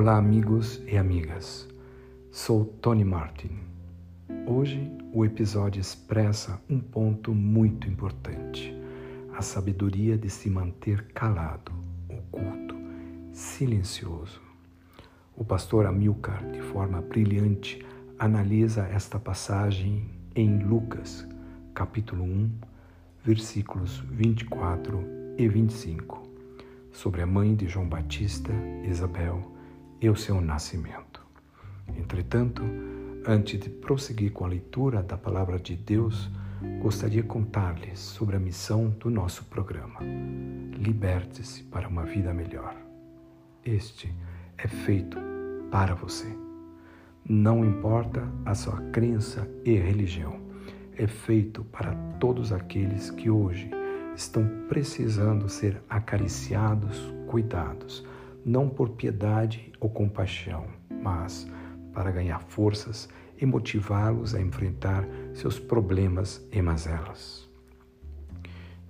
Olá, amigos e amigas. Sou Tony Martin. Hoje o episódio expressa um ponto muito importante: a sabedoria de se manter calado, oculto, silencioso. O pastor Amilcar, de forma brilhante, analisa esta passagem em Lucas, capítulo 1, versículos 24 e 25, sobre a mãe de João Batista, Isabel, e o seu nascimento. Entretanto, antes de prosseguir com a leitura da palavra de Deus, gostaria de contar-lhes sobre a missão do nosso programa. Liberte-se para uma vida melhor. Este é feito para você. Não importa a sua crença e religião, é feito para todos aqueles que hoje estão precisando ser acariciados, cuidados, não por piedade ou compaixão, mas para ganhar forças e motivá-los a enfrentar seus problemas e mazelas.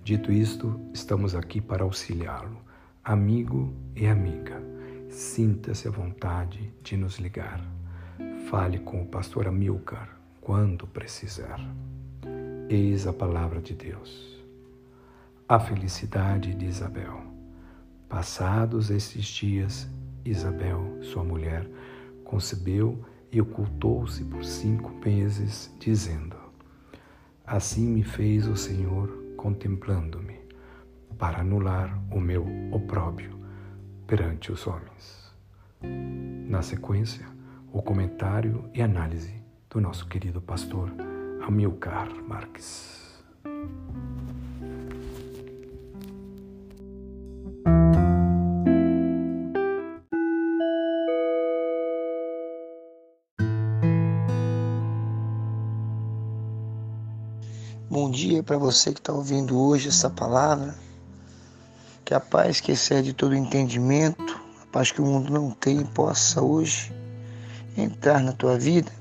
Dito isto, estamos aqui para auxiliá-lo, amigo e amiga. Sinta-se à vontade de nos ligar. Fale com o pastor Amilcar quando precisar. Eis a palavra de Deus. A felicidade de Isabel. Passados esses dias, Isabel, sua mulher, concebeu e ocultou-se por cinco meses, dizendo: Assim me fez o Senhor contemplando-me, para anular o meu opróbrio perante os homens. Na sequência, o comentário e análise do nosso querido pastor Amilcar Marques. Para você que está ouvindo hoje essa palavra. Que a paz que excede todo entendimento, a paz que o mundo não tem, possa hoje entrar na tua vida.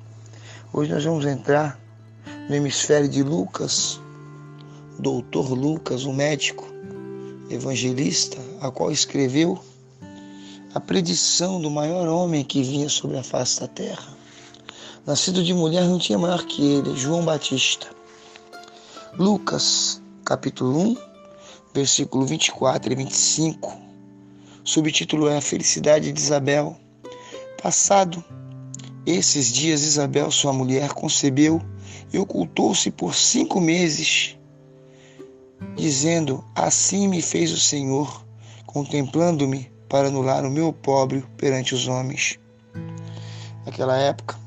Hoje nós vamos entrar no hemisfério de Lucas, doutor Lucas, um médico evangelista, a qual escreveu a predição do maior homem que vinha sobre a face da terra. Nascido de mulher, não tinha maior que ele, João Batista. Lucas, capítulo 1, versículo 24 e 25. Subtítulo é A Felicidade de Isabel. Passado esses dias, Isabel, sua mulher, concebeu e ocultou-se por cinco meses, dizendo: Assim me fez o Senhor, contemplando-me para anular o meu pobre perante os homens. Naquela época,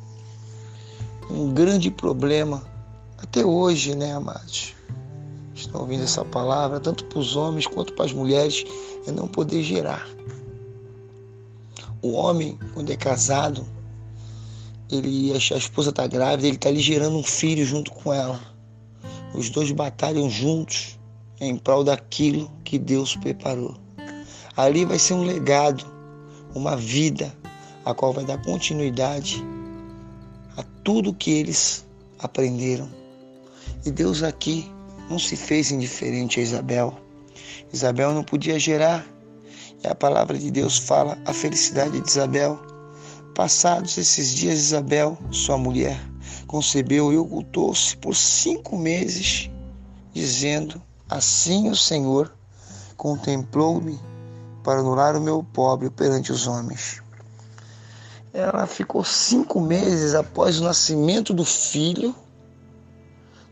um grande problema até hoje, né, amados? Estão ouvindo essa palavra, tanto para os homens quanto para as mulheres, é não poder gerar. O homem, quando é casado, ele a esposa está grávida, ele está ali gerando um filho junto com ela. Os dois batalham juntos em prol daquilo que Deus preparou. Ali vai ser um legado, uma vida, a qual vai dar continuidade a tudo que eles aprenderam e Deus aqui não se fez indiferente a Isabel. Isabel não podia gerar. E a palavra de Deus fala a felicidade de Isabel. Passados esses dias, Isabel, sua mulher, concebeu e ocultou-se por cinco meses, dizendo: Assim o Senhor contemplou-me para anular o meu pobre perante os homens. Ela ficou cinco meses após o nascimento do filho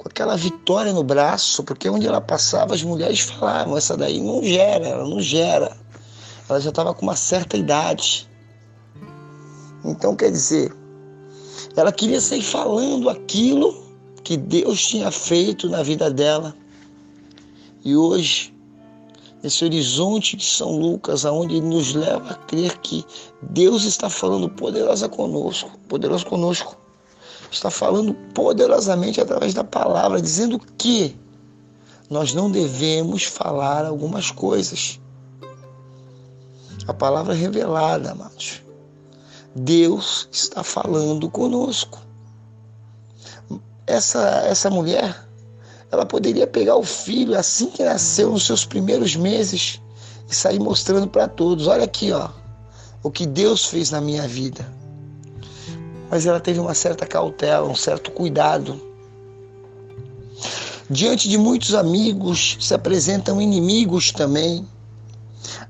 com aquela vitória no braço, porque onde ela passava as mulheres falavam: essa daí não gera, ela não gera. Ela já estava com uma certa idade. Então, quer dizer, ela queria sair falando aquilo que Deus tinha feito na vida dela. E hoje, esse horizonte de São Lucas, aonde ele nos leva a crer que Deus está falando poderosa conosco, poderoso conosco está falando poderosamente através da palavra, dizendo que nós não devemos falar algumas coisas. A palavra é revelada, amados. Deus está falando conosco. Essa, essa mulher, ela poderia pegar o filho assim que nasceu, nos seus primeiros meses, e sair mostrando para todos: olha aqui, ó. o que Deus fez na minha vida. Mas ela teve uma certa cautela, um certo cuidado. Diante de muitos amigos se apresentam inimigos também.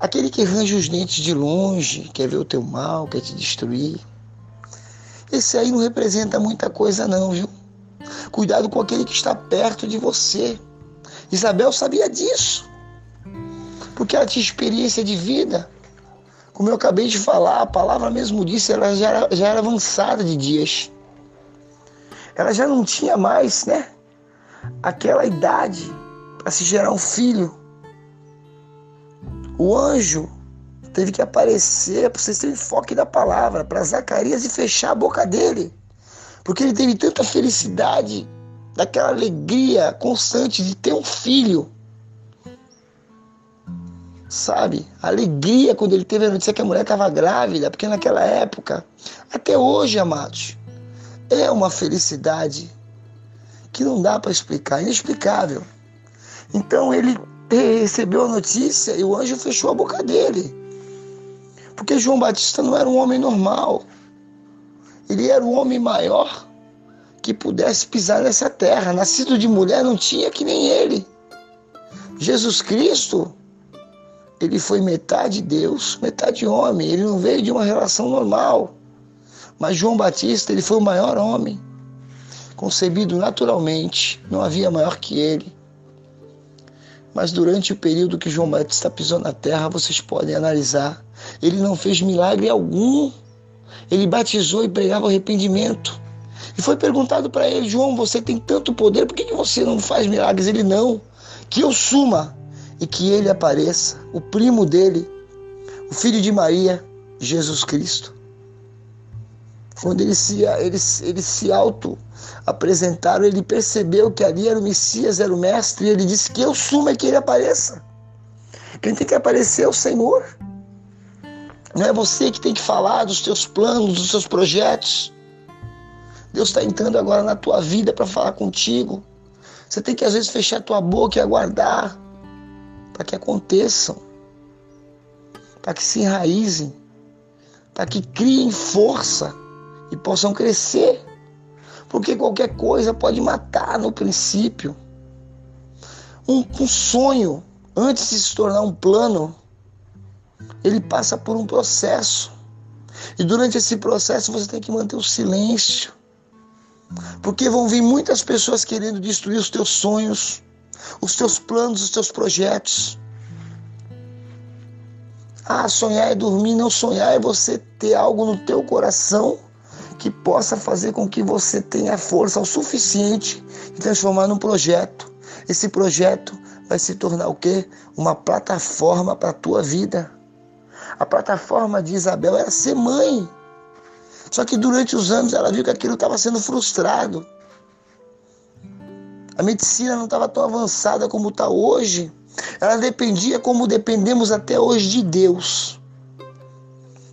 Aquele que arranja os dentes de longe, quer ver o teu mal, quer te destruir. Esse aí não representa muita coisa, não, viu? Cuidado com aquele que está perto de você. Isabel sabia disso, porque ela tinha experiência de vida. Como eu acabei de falar, a palavra mesmo disse, ela já era, já era avançada de dias. Ela já não tinha mais, né? Aquela idade para se gerar um filho. O anjo teve que aparecer, para vocês terem foco da palavra, para Zacarias e fechar a boca dele. Porque ele teve tanta felicidade, daquela alegria constante de ter um filho. Sabe? Alegria quando ele teve a notícia que a mulher estava grávida, porque naquela época, até hoje, amados, é uma felicidade que não dá para explicar, inexplicável. Então ele recebeu a notícia e o anjo fechou a boca dele. Porque João Batista não era um homem normal. Ele era o homem maior que pudesse pisar nessa terra. Nascido de mulher não tinha que nem ele. Jesus Cristo, ele foi metade Deus, metade homem. Ele não veio de uma relação normal. Mas João Batista, ele foi o maior homem. Concebido naturalmente, não havia maior que ele. Mas durante o período que João Batista pisou na terra, vocês podem analisar. Ele não fez milagre algum. Ele batizou e pregava arrependimento. E foi perguntado para ele: João, você tem tanto poder, por que, que você não faz milagres? Ele não. Que eu suma e que ele apareça, o primo dele, o filho de Maria, Jesus Cristo. Quando ele se, ele, se auto apresentaram, ele percebeu que ali era o Messias, era o Mestre, e ele disse que eu sumo é que ele apareça. Quem tem que aparecer é o Senhor. Não é você que tem que falar dos teus planos, dos seus projetos. Deus está entrando agora na tua vida para falar contigo. Você tem que às vezes fechar tua boca e aguardar para que aconteçam, para que se enraizem, para que criem força e possam crescer. Porque qualquer coisa pode matar no princípio. Um, um sonho, antes de se tornar um plano, ele passa por um processo. E durante esse processo você tem que manter o silêncio. Porque vão vir muitas pessoas querendo destruir os teus sonhos, os teus planos, os teus projetos. Ah, sonhar é dormir, não sonhar é você ter algo no teu coração que possa fazer com que você tenha força o suficiente de transformar num projeto. Esse projeto vai se tornar o quê? Uma plataforma para a tua vida. A plataforma de Isabel era ser mãe. Só que durante os anos ela viu que aquilo estava sendo frustrado. A medicina não estava tão avançada como está hoje. Ela dependia como dependemos até hoje de Deus.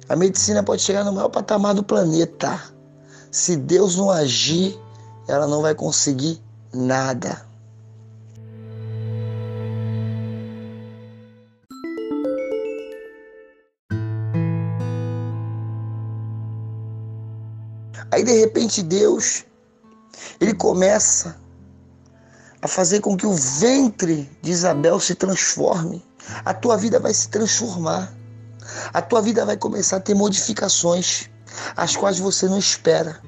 A medicina pode chegar no maior patamar do planeta. Se Deus não agir, ela não vai conseguir nada. Aí de repente Deus, ele começa a fazer com que o ventre de Isabel se transforme. A tua vida vai se transformar. A tua vida vai começar a ter modificações, as quais você não espera.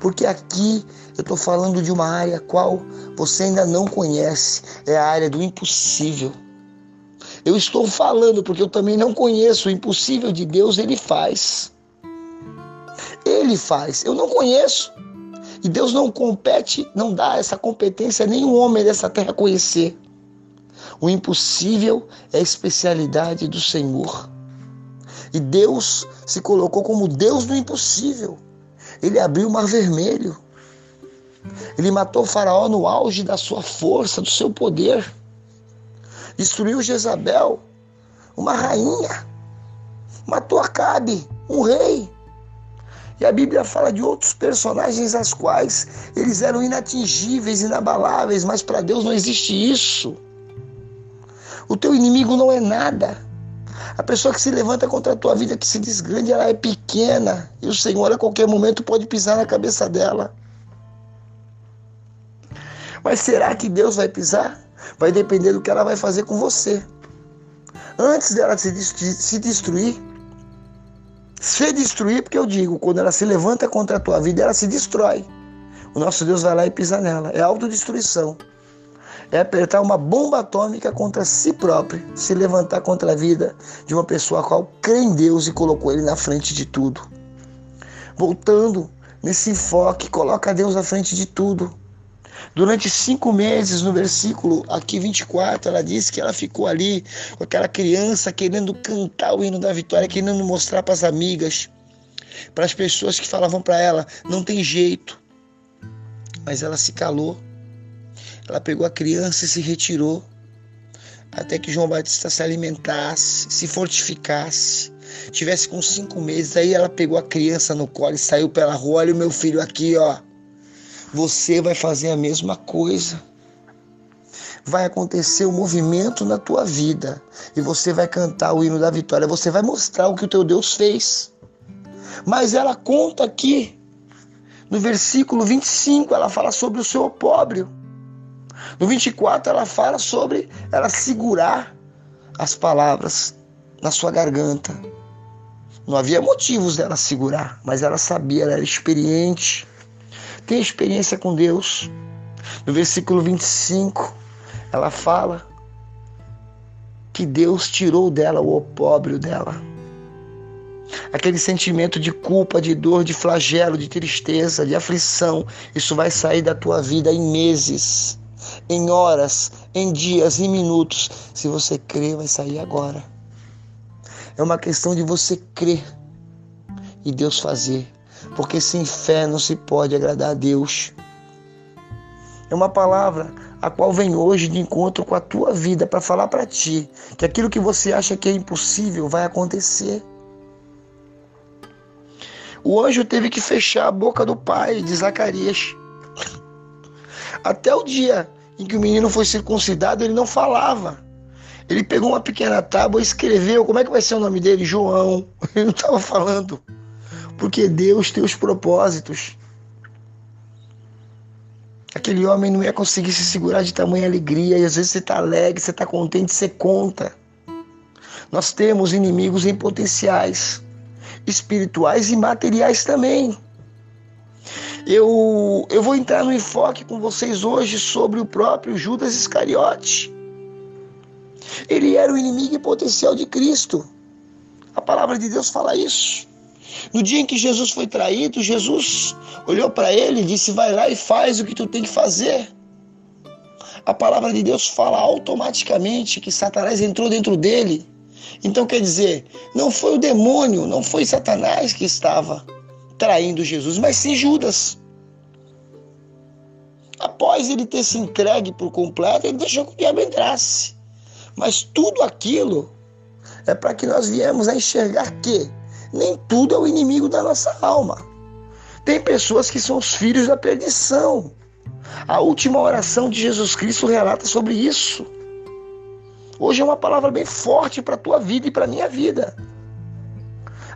Porque aqui eu estou falando de uma área qual você ainda não conhece, é a área do impossível. Eu estou falando porque eu também não conheço o impossível de Deus, ele faz. Ele faz, eu não conheço. E Deus não compete, não dá essa competência a nenhum homem dessa terra conhecer. O impossível é a especialidade do Senhor. E Deus se colocou como Deus do impossível. Ele abriu o mar vermelho. Ele matou faraó no auge da sua força, do seu poder. Destruiu Jezabel, uma rainha. Matou Acabe, um rei. E a Bíblia fala de outros personagens as quais eles eram inatingíveis, inabaláveis, mas para Deus não existe isso. O teu inimigo não é nada. A pessoa que se levanta contra a tua vida, que se diz grande, ela é pequena. E o Senhor a qualquer momento pode pisar na cabeça dela. Mas será que Deus vai pisar? Vai depender do que ela vai fazer com você. Antes dela se, destruir, se destruir, porque eu digo, quando ela se levanta contra a tua vida, ela se destrói. O nosso Deus vai lá e pisa nela. É autodestruição. É apertar uma bomba atômica contra si próprio, se levantar contra a vida de uma pessoa a qual crê em Deus e colocou ele na frente de tudo. Voltando nesse enfoque, coloca Deus na frente de tudo. Durante cinco meses, no versículo aqui 24, ela diz que ela ficou ali com aquela criança querendo cantar o hino da vitória, querendo mostrar para as amigas, para as pessoas que falavam para ela: não tem jeito. Mas ela se calou. Ela pegou a criança e se retirou até que João Batista se alimentasse, se fortificasse, tivesse com cinco meses. Aí ela pegou a criança no colo e saiu pela rua. Olha o meu filho aqui, ó você vai fazer a mesma coisa. Vai acontecer um movimento na tua vida e você vai cantar o hino da vitória, você vai mostrar o que o teu Deus fez. Mas ela conta aqui, no versículo 25, ela fala sobre o seu opróbrio. No 24, ela fala sobre ela segurar as palavras na sua garganta. Não havia motivos dela segurar, mas ela sabia, ela era experiente tem experiência com Deus. No versículo 25, ela fala que Deus tirou dela o opróbrio dela. Aquele sentimento de culpa, de dor, de flagelo, de tristeza, de aflição, isso vai sair da tua vida em meses, em horas, em dias, em minutos. Se você crer, vai sair agora. É uma questão de você crer e Deus fazer porque sem fé não se pode agradar a Deus. É uma palavra a qual vem hoje de encontro com a tua vida para falar para ti que aquilo que você acha que é impossível vai acontecer. O anjo teve que fechar a boca do pai de Zacarias. Até o dia em que o menino foi circuncidado, ele não falava. Ele pegou uma pequena tábua e escreveu. Como é que vai ser o nome dele? João. Ele não estava falando porque Deus tem os propósitos. Aquele homem não ia conseguir se segurar de tamanha alegria, e às vezes você está alegre, você está contente, você conta. Nós temos inimigos em potenciais, espirituais e materiais também. Eu, eu vou entrar no enfoque com vocês hoje sobre o próprio Judas Iscariote. Ele era o inimigo em potencial de Cristo. A palavra de Deus fala isso. No dia em que Jesus foi traído, Jesus olhou para ele e disse: Vai lá e faz o que tu tem que fazer. A palavra de Deus fala automaticamente que Satanás entrou dentro dele. Então quer dizer, não foi o demônio, não foi Satanás que estava traindo Jesus, mas sim Judas. Após ele ter se entregue por completo, ele deixou que o diabo entrasse. Mas tudo aquilo é para que nós viemos a enxergar que nem tudo é o inimigo da nossa alma. Tem pessoas que são os filhos da perdição. A última oração de Jesus Cristo relata sobre isso. Hoje é uma palavra bem forte para a tua vida e para a minha vida.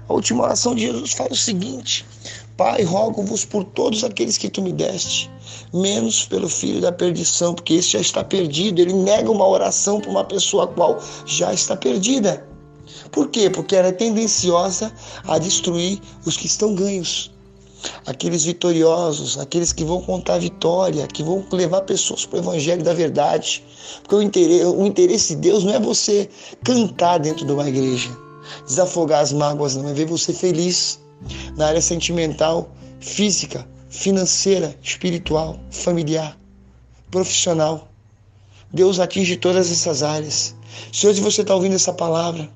A última oração de Jesus fala o seguinte: Pai, rogo-vos por todos aqueles que tu me deste, menos pelo filho da perdição, porque esse já está perdido. Ele nega uma oração para uma pessoa a qual já está perdida. Por quê? Porque ela é tendenciosa a destruir os que estão ganhos. Aqueles vitoriosos, aqueles que vão contar vitória, que vão levar pessoas para o evangelho da verdade. Porque o interesse, o interesse de Deus não é você cantar dentro de uma igreja, desafogar as mágoas, não, é ver você feliz na área sentimental, física, financeira, espiritual, familiar, profissional. Deus atinge todas essas áreas. Se hoje você está ouvindo essa palavra,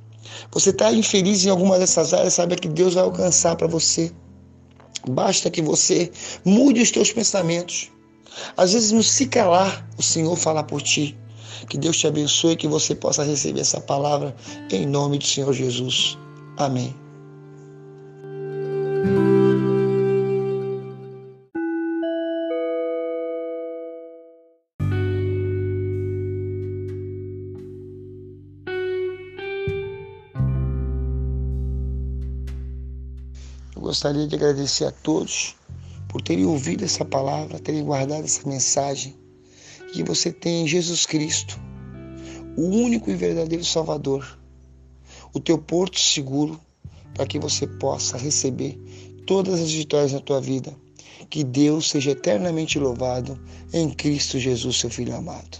você está infeliz em alguma dessas áreas, saiba que Deus vai alcançar para você. Basta que você mude os teus pensamentos. Às vezes, no se calar, o Senhor fala por ti. Que Deus te abençoe e que você possa receber essa palavra em nome do Senhor Jesus. Amém. Gostaria de agradecer a todos por terem ouvido essa palavra, terem guardado essa mensagem. Que você tem em Jesus Cristo, o único e verdadeiro Salvador, o teu porto seguro para que você possa receber todas as vitórias na tua vida. Que Deus seja eternamente louvado em Cristo Jesus, seu Filho amado.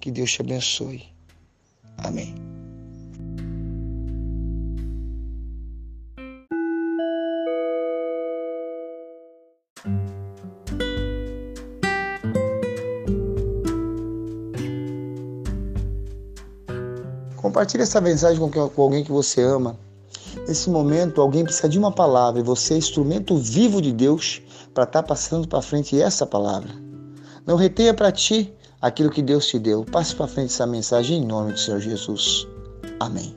Que Deus te abençoe. Amém. Compartilhe essa mensagem com alguém que você ama. Nesse momento, alguém precisa de uma palavra e você é instrumento vivo de Deus para estar tá passando para frente essa palavra. Não retenha para ti aquilo que Deus te deu. Passe para frente essa mensagem em nome do Senhor Jesus. Amém.